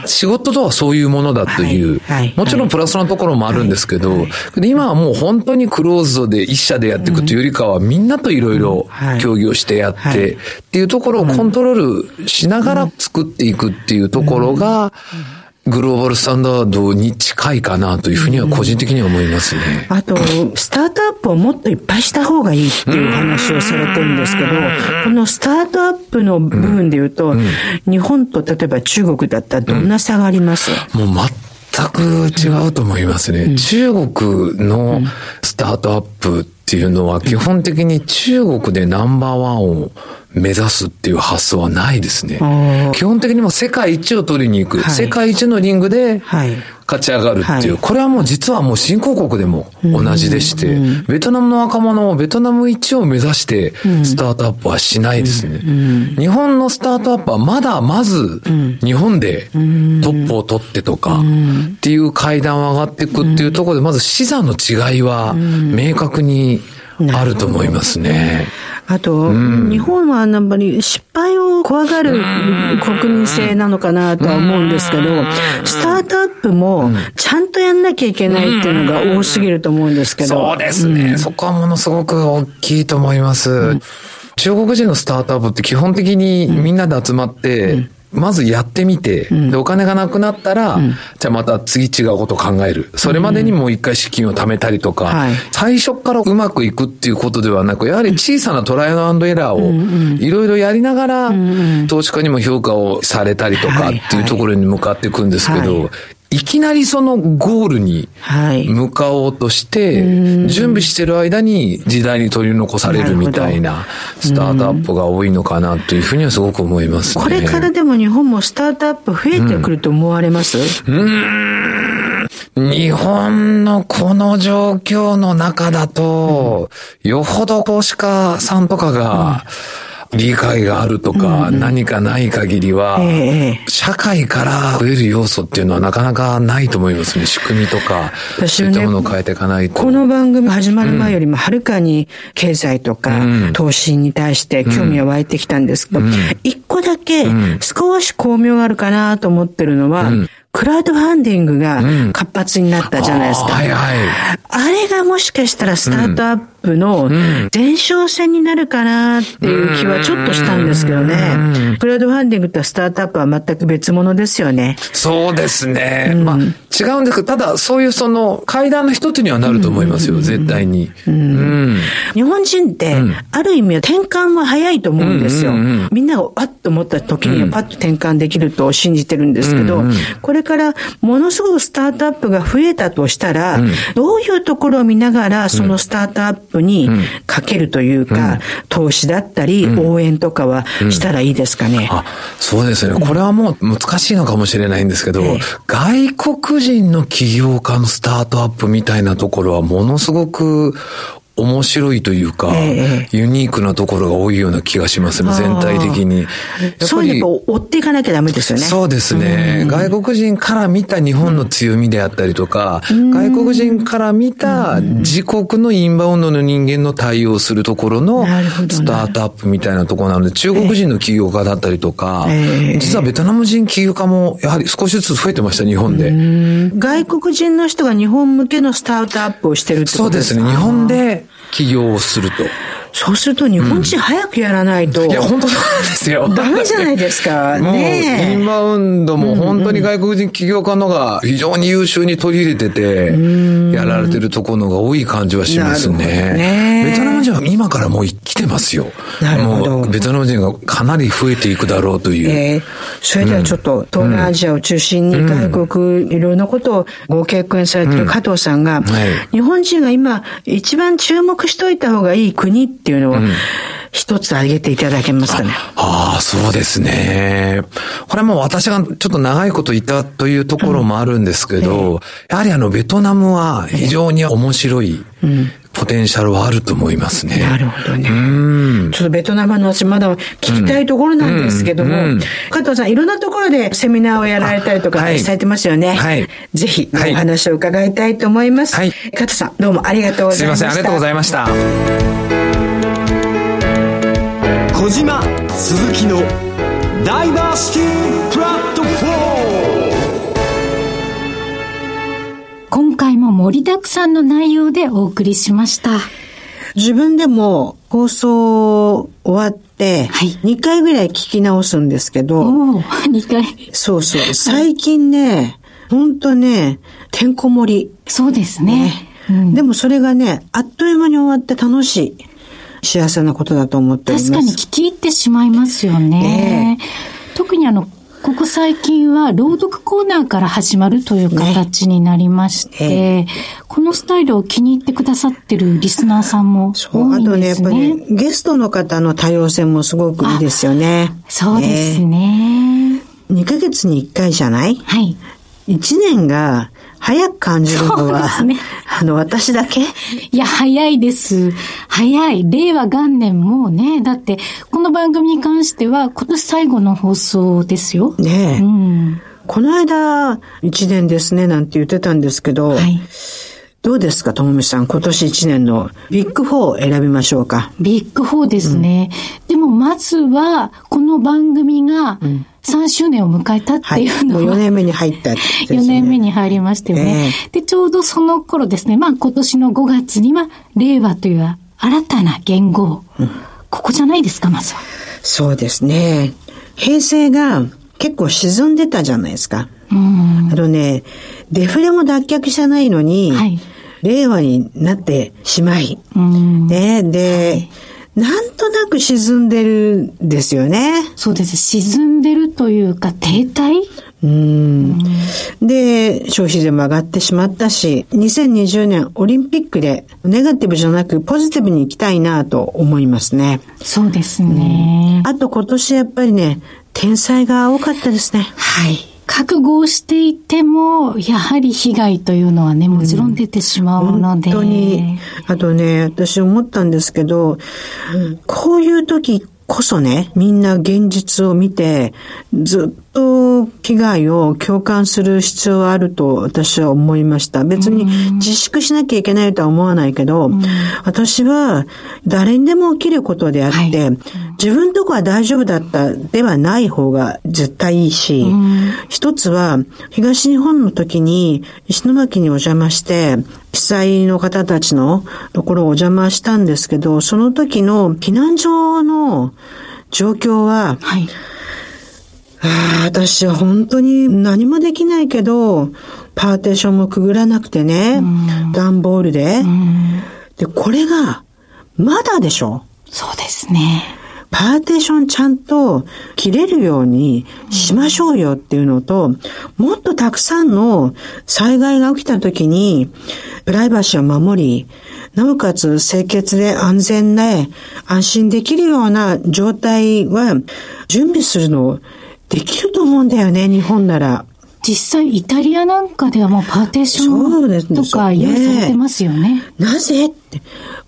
仕事とはそういうものだという、もちろんプラスなところもあるんですけど、今はもう本当にクローズドで一社でやっていくというよりかは、みんなといろいろ協議をしてやって、っていうところをコントロールしながら作っていくっていうところが、グローバルスタンダードに近いかなというふうには個人的には思いますね。あと、スタートアップをもっといっぱいした方がいいっていう話をされてるんですけど、このスタートアップの部分で言うと、うん。うん、日本と例えば中国だったらどんな差があります、うん、もう全く違うと思いますね。中国のスタートアップっていうのは基本的に中国でナンバーワンを目指すっていう発想はないですね。基本的にも世界一を取りに行く、はい、世界一のリングで勝ち上がるっていう、はい、これはもう実はもう新興国でも同じでして、うん、ベトナムの若者をベトナム一を目指してスタートアップはしないですね。日本のスタートアップはまだまず日本でトップを取ってとかっていう階段を上がっていくっていうところで、まず視座の違いは明確にあると思いますね。あと、うん、日本はやっぱり失敗を怖がる国民性なのかなとは思うんですけど、スタートアップもちゃんとやんなきゃいけないっていうのが多すぎると思うんですけど。そうですね、うん、そこはものすごく大きいと思います。うん。中国人のスタートアップって基本的にみんなで集まって、まずやってみて、うん、で、お金がなくなったら、うん、じゃあまた次違うことを考える。それまでにもう一回資金を貯めたりとか、はい、最初からうまくいくっていうことではなく、やはり小さなトライアンドエラーをいろいろやりながら、投資家にも評価をされたりとかっていうところに向かっていくんですけど、いきなりそのゴールに向かおうとして、準備してる間に時代に取り残されるみたいなスタートアップが多いのかなというふうにはすごく思いますね。これからでも日本もスタートアップ増えてくると思われます、うん、うん。日本のこの状況の中だと、よほど投資家さんとかが、理解があるとか、何かない限りは、社会から増える要素っていうのはなかなかないと思いますね。仕組みとか、そういったものを変えていかないと。この番組始まる前よりもはるかに経済とか、投資に対して興味は湧いてきたんですけど、一個だけ少し巧妙があるかなと思ってるのは、クラウドファンディングが活発になったじゃないですか。はいはい、あれがもしかしたらスタートアップの前哨戦になるかなっていう気はちょっとしたんですけどね。クラウドファンディングとスタートアップは全く別物ですよね。そうですね。うん、まあ違うんですけど、ただそういうその階段の一つにはなると思いますよ、絶対に、日本人って、ある意味転換は早いと思うんですよ。みんながわっと思った時にはパッと転換できると信じてるんですけど、これからものすごくスタートアップが増えたとしたら、どういうところを見ながらそのスタートアップにかけるというか、投資だったり応援とかはしたらいいですかね。あそうですね。これはもう難しいのかもしれないんですけど、外国人の起業家のスタートアップみたいなところはものすごく面白いというか、えユニークなところが多いような気がしますね、全体的に。そういうの追っていかなきゃダメですよね。そうですね。外国人から見た日本の強みであったりとか、外国人から見た自国のインバウンドの人間の対応するところのスタートアップみたいなところなので、中国人の起業家だったりとか、実はベトナム人起業家もやはり少しずつ増えてました、日本で。外国人の人が日本向けのスタートアップをしてるってことですか？そうですね。日本で起業をすると。そうすると日本人早くやらないと、うん、いや、本当そうですよ。ダメじゃないですか。ねインバウンドも本当に外国人起業家のが非常に優秀に取り入れてて、やられてるところが多い感じはしますね。ねベトナム人は今からもう来てますよ。なるほど。ベトナム人がかなり増えていくだろうという。えー、それではちょっと東南アジアを中心に外国、いろんなことをご経験されてる加藤さんが、日本人が今一番注目しといた方がいい国っていうのを、一つ挙げていただけますかね。ああ、そうですね。これも私がちょっと長いこといたというところもあるんですけど、うん、やはりあの、ベトナムは非常に面白い、ポテンシャルはあると思いますね。なるほどね。ちょっとベトナムの私まだ聞きたいところなんですけども、うんうん、加藤さんいろんなところでセミナーをやられたりとかされてますよね。はい。ぜひお話を伺いたいと思います。はい。加藤さんどうもありがとうございました。すいません、ありがとうございました。小島鈴木のダイバーシティプラットフォー今回も盛りだくさんの内容でお送りしました。自分でも放送終わって、はい、2回ぐらい聞き直すんですけど、お2回。そうそう。最近ね、ほんとね、てんこ盛り。そうですね。ねうん、でもそれがね、あっという間に終わって楽しい。幸せなことだと思って。確かに聞き入ってしまいますよね。えー、特にあの、ここ最近は朗読コーナーから始まるという形になりまして、ねえー、このスタイルを気に入ってくださってるリスナーさんも多いんですね。あとね、やっぱり、ね、ゲストの方の多様性もすごくいいですよね。そうですね。えー、2ヶ月に1回じゃない？はい。1年が早く感じるのは、ね、あの、私だけ？いや、早いです。早い。令和元年もね、だって、この番組に関しては、今年最後の放送ですよ。ねえ。うん、この間、1年ですね、なんて言ってたんですけど、はい、どうですか、ともみさん。今年1年のビッグ4を選びましょうか。ビッグ4ですね。うん、でも、まずは、この番組が、うん3周年を迎えたっていうのは、はい、もう4年目に入った、ね、4年目に入りましたよね、えー、で、ちょうどその頃ですね、まあ今年の5月には、令和という新たな言語、うん、ここじゃないですか、まずは。そうですね。平成が結構沈んでたじゃないですか。うん、あのね、デフレも脱却じゃないのに、はい、令和になってしまい、うん、ね、で、はいなんとなく沈んでるんですよね。そうです。沈んでるというか、停滞？うん。で、消費税も上がってしまったし、2020年オリンピックでネガティブじゃなくポジティブに行きたいなと思いますね。そうですね。あと今年やっぱりね、天才が多かったですね。はい。覚悟をしていても、やはり被害というのはね、もちろん出てしまうので。うん、本当に。あとね、私思ったんですけど、こういう時っこそね、みんな現実を見て、ずっと被害を共感する必要はあると私は思いました。別に自粛しなきゃいけないとは思わないけど、私は誰にでも起きることであって、はい、自分とこは大丈夫だったではない方が絶対いいし、一つは東日本の時に石巻にお邪魔して、被災の方たちのところをお邪魔したんですけど、その時の避難所の状況は、はい、あ私は本当に何もできないけど、パーテーションもくぐらなくてね、段ボールで。で、これが、まだでしょ？そうですね。パーテーションちゃんと切れるようにしましょうよっていうのと、もっとたくさんの災害が起きた時に、プライバシーを守り、なおかつ清潔で安全で安心できるような状態は準備するのできると思うんだよね、日本なら。実際イタリアなんかではもうパーテーションとか用意されてますよね。ねなぜって。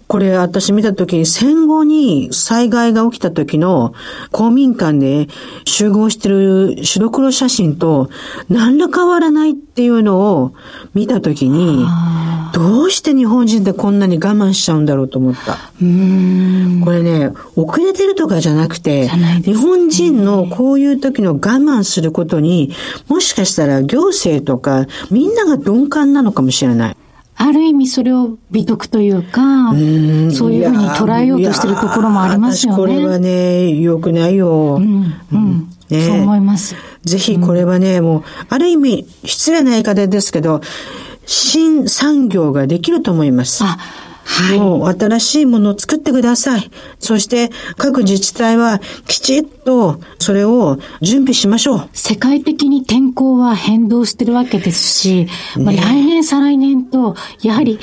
これ私見たときに戦後に災害が起きた時の公民館で集合してる白黒写真と何ら変わらないっていうのを見たときに、どうして日本人ってこんなに我慢しちゃうんだろうと思った。これね、遅れてるとかじゃなくて、ね、日本人のこういう時の我慢することに、もしかしたら行政とかみんなが鈍感なのかもしれない。ある意味それを美徳というか、うそういうふうに捉えようとしてるところもありますよね。これはね、良くないよ。うん、うん。ね、そう思います。ぜひこれはね、もう、ある意味、失礼な言い方ですけど、新産業ができると思います。あはい、もう新しいものを作ってください。そして各自治体はきちっとそれを準備しましょう。世界的に天候は変動してるわけですし、まあ、来年再来年とやはり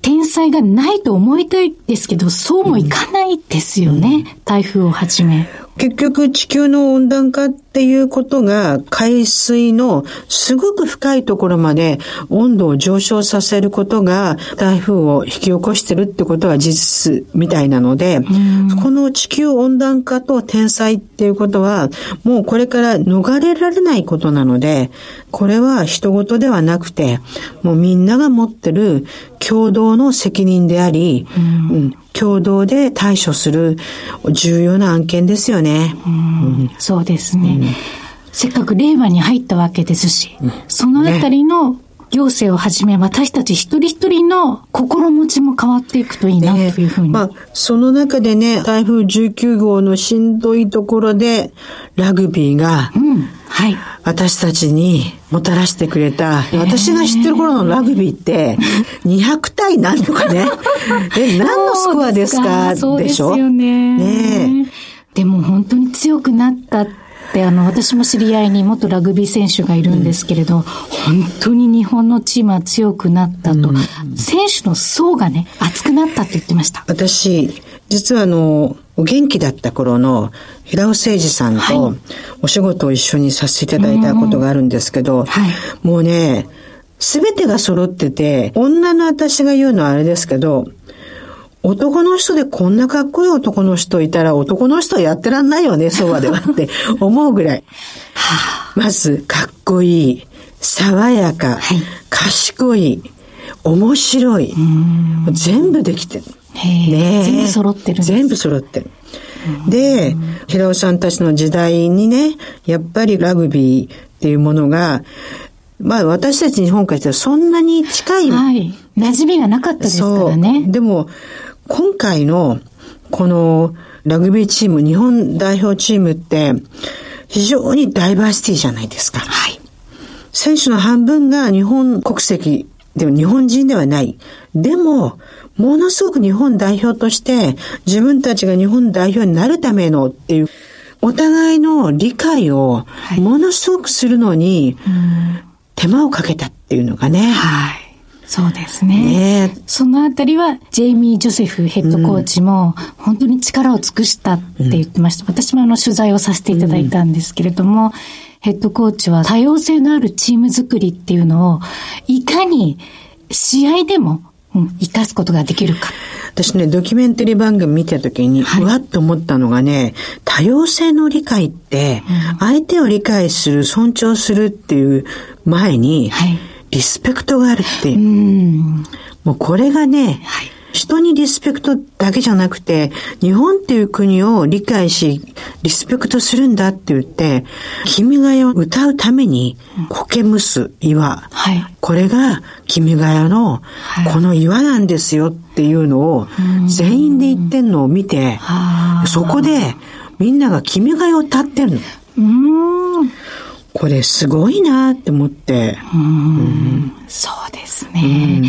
天災がないと思いたいですけど、そうもいかないですよね。うん、台風をはじめ。結局地球の温暖化っていうことが海水のすごく深いところまで温度を上昇させることが台風を引き起こしてるってことが事実みたいなので、この地球温暖化と天災っていうことはもうこれから逃れられないことなので、これは人事ではなくて、もうみんなが持ってる共同の責任であり、うん、共同で対処する重要な案件ですよね。うん、そうですね、うん、せっかく令和に入ったわけですし、そのあたりの行政をはじめ私たち一人一人の心持ちも変わっていくといいなというふうに。まあ、その中でね、台風19号のしんどいところで、ラグビーが、うん、はい。私たちにもたらしてくれた、私が知ってる頃のラグビーって、200対何とかね。え、何のスコアですか？でしょそうですよね。ね。でも本当に強くなったってで、あの、私も知り合いに元ラグビー選手がいるんですけれど、うん、本当に日本のチームは強くなったと、うん、選手の層がね、厚くなったって言ってました。私、実はあの、お元気だった頃の平尾誠二さんとお仕事を一緒にさせていただいたことがあるんですけど、はい、もうね、すべてが揃ってて、女の私が言うのはあれですけど、男の人でこんなかっこいい男の人いたら男の人はやってらんないよね、そばではって 思うぐらい。まず、かっこいい、爽やか、はい、賢い、面白い。全部できてる。ね全部揃ってる全部揃ってる。で、平尾さんたちの時代にね、やっぱりラグビーっていうものが、まあ私たち日本からしたらそんなに近い。はい。馴染みがなかったですからね。でも、今回のこのラグビーチーム、日本代表チームって非常にダイバーシティじゃないですか。はい。選手の半分が日本国籍でも日本人ではない。でも、ものすごく日本代表として自分たちが日本代表になるためのっていう、お互いの理解をものすごくするのに手間をかけたっていうのがね。はい。そうですね。ねそのあたりは、ジェイミー・ジョセフヘッドコーチも、本当に力を尽くしたって言ってました。うん、私もあの取材をさせていただいたんですけれども、うん、ヘッドコーチは多様性のあるチーム作りっていうのを、いかに試合でも、うん、生かすことができるか。私ね、ドキュメンタリー番組見た時に、うわっと思ったのがね、多様性の理解って、相手を理解する、尊重するっていう前に、リスペクトがあるって。いう。もうこれがね、人にリスペクトだけじゃなくて、日本っていう国を理解し、リスペクトするんだって言って、君が代を歌うために、苔むす岩。はい、これが君が代の、この岩なんですよっていうのを、全員で言ってんのを見て、そこで、みんなが君が代を歌ってるの。これすごいなって思って。うん、そうですね。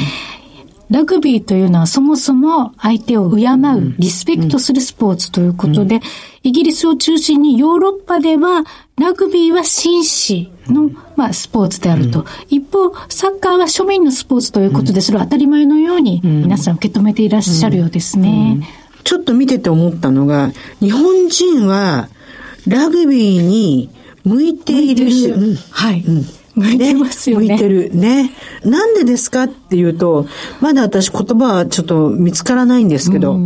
ラグビーというのはそもそも相手を敬う、リスペクトするスポーツということで、イギリスを中心にヨーロッパではラグビーは紳士の、まあ、スポーツであると。一方、サッカーは庶民のスポーツということで、それは当たり前のように皆さん受け止めていらっしゃるようですね。ちょっと見てて思ったのが、日本人はラグビーに向いているし、うん、はい。うん向いてますよね。向いてる。ね。なんでですかっていうと、まだ私言葉はちょっと見つからないんですけど、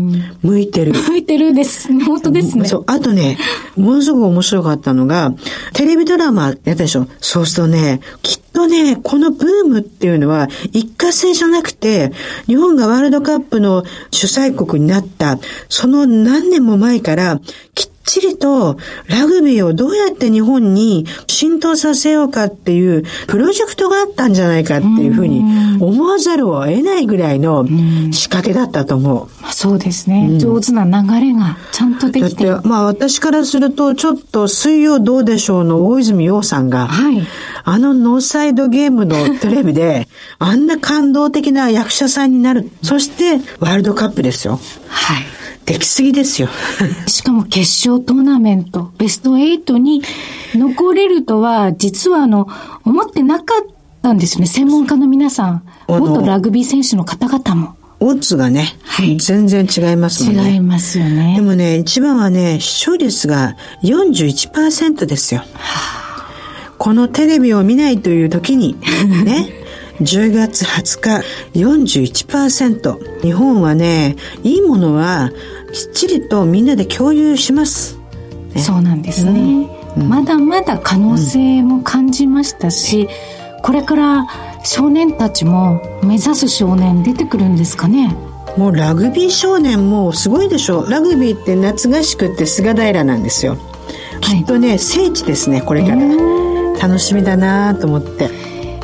向いてる。向いてるです。本当ですね。そう。あとね、ものすごく面白かったのが、テレビドラマやったでしょ。そうするとね、きっとね、このブームっていうのは一過性じゃなくて、日本がワールドカップの主催国になった、その何年も前から、きっちりとラグビーをどうやって日本に浸透させようかっていうプロジェクトがあったんじゃないかっていうふうに思わざるを得ないぐらいの仕掛けだったと思う。そうですね、うん、上手な流れがちゃんとできてだって、まあ私からするとちょっと水曜どうでしょうの大泉洋さんが、はい、あのノーサイドゲームのテレビで あんな感動的な役者さんになる。そしてワールドカップですよ。はい。できすぎですよ。しかも決勝トーナメント、ベスト8に残れるとは、実はあの、思ってなかったんですね。専門家の皆さん、元ラグビー選手の方々も。オッズがね、はい、全然違いますもんね。違いますよね。でもね、一番はね、視聴率が41%ですよ。はあ、このテレビを見ないという時に、ね、10月20日41%。日本はね、いいものはきっちりとみんなで共有します。ね、そうなんですね、うん、まだまだ可能性も感じましたし、うん、これから少年たちも目指す少年出てくるんですかね。もうラグビー少年もすごいでしょ。ラグビーって夏合宿って菅平なんですよ、きっとね聖地ですねこれから。楽しみだなと思って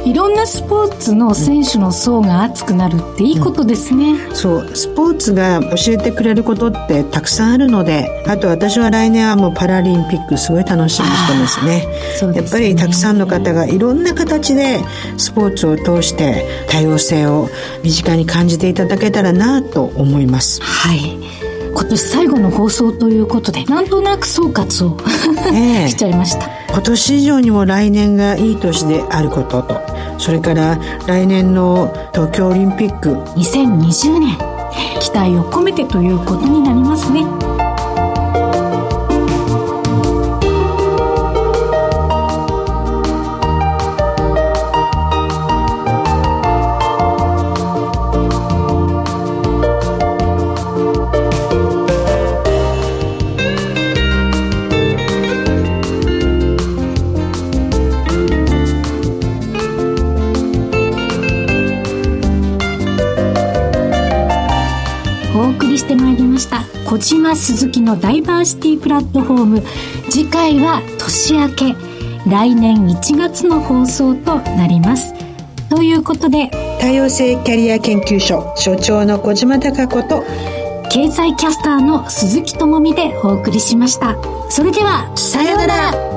いろんなスポーツの選手の層が厚くなるっていいことですね、うん、そう。スポーツが教えてくれることってたくさんあるのであと私は来年はもうパラリンピックすごい楽しみにしてますね。すね。やっぱりたくさんの方がいろんな形でスポーツを通して多様性を身近に感じていただけたらなと思います。はい。今年最後の放送ということでなんとなく総括を しちゃいました今年以上にも来年がいい年であることと。それから来年の東京オリンピック。2020年期待を込めてということになりますね。小島鈴木のダイバーシティプラットフォーム。次回は年明け。来年1月の放送となります。ということで多様性キャリア研究所所長の小島貴子と経済キャスターの鈴木智美でお送りしました。それではさようなら